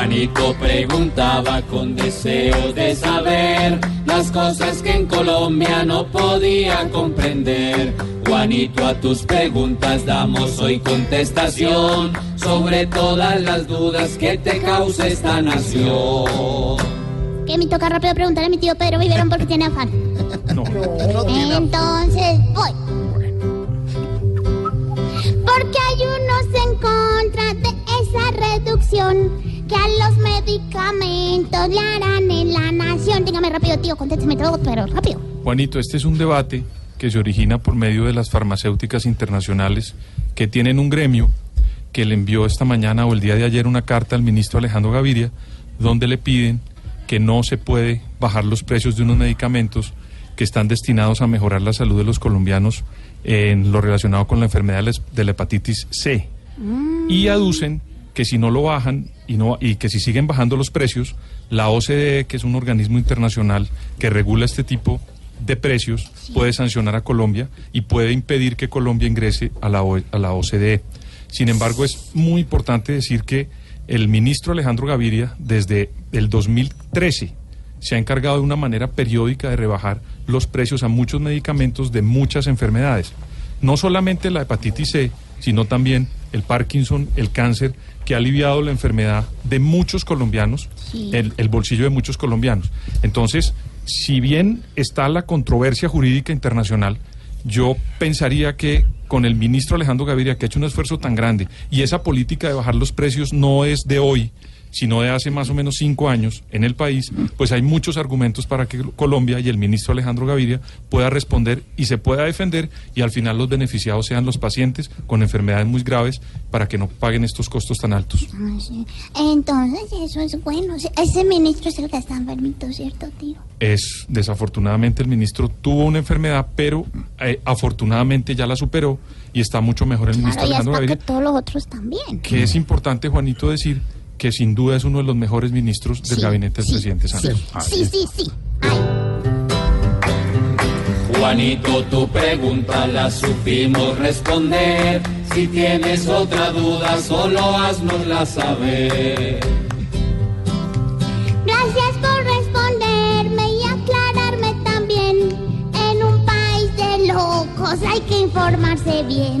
Juanito preguntaba con deseo de saber las cosas que en Colombia no podía comprender. Juanito, a tus preguntas damos hoy contestación sobre todas las dudas que te causa esta nación. Que me toca rápido preguntar a mi tío Pedro Viverón porque tiene afán. No. Entonces voy. Que a los medicamentos le harán en la nación. Dígame rápido, tío, contésteme todo, pero rápido. Juanito, este es un debate que se origina por medio de las farmacéuticas internacionales que tienen un gremio que le envió esta mañana o el día de ayer una carta al ministro Alejandro Gaviria donde le piden que no se puede bajar los precios de unos medicamentos que están destinados a mejorar la salud de los colombianos en lo relacionado con la enfermedad de la- de la hepatitis C. Y aducen que si no lo bajan y, no, y que si siguen bajando los precios, la OCDE, que es un organismo internacional que regula este tipo de precios, puede sancionar a Colombia y puede impedir que Colombia ingrese a la, O- a la OCDE. Sin embargo, es muy importante decir que el ministro Alejandro Gaviria, desde el 2013, se ha encargado de una manera periódica de rebajar los precios a muchos medicamentos de muchas enfermedades. No solamente la hepatitis C, sino también el Parkinson, el cáncer, que ha aliviado la enfermedad de muchos colombianos, Sí. el, el bolsillo de muchos colombianos. Entonces, si bien está la controversia jurídica internacional, yo pensaría que con el ministro Alejandro Gaviria, que ha hecho un esfuerzo tan grande, y esa política de bajar los precios no es de hoy, sino de hace más o menos cinco años en el país, pues hay muchos argumentos para que Colombia y el ministro Alejandro Gaviria pueda responder y se pueda defender y al final los beneficiados sean los pacientes con enfermedades muy graves para que no paguen estos costos tan altos. Ah, sí. Entonces, eso es bueno. Ese ministro es el que está enfermito, ¿cierto, tío? Es desafortunadamente el ministro tuvo una enfermedad, pero eh, afortunadamente ya la superó y está mucho mejor el ministro Claro, Alejandro hasta que Gaviria. todos los otros también. Que es importante, Juanito, decir que sin duda es uno de los mejores ministros del Sí, gabinete del sí, presidente Santos. Sí, sí, sí. Ay, Juanito, tu pregunta la supimos responder. Si tienes otra duda, solo haznosla saber. Gracias por responderme y aclararme también. En un país de locos hay que informarse bien.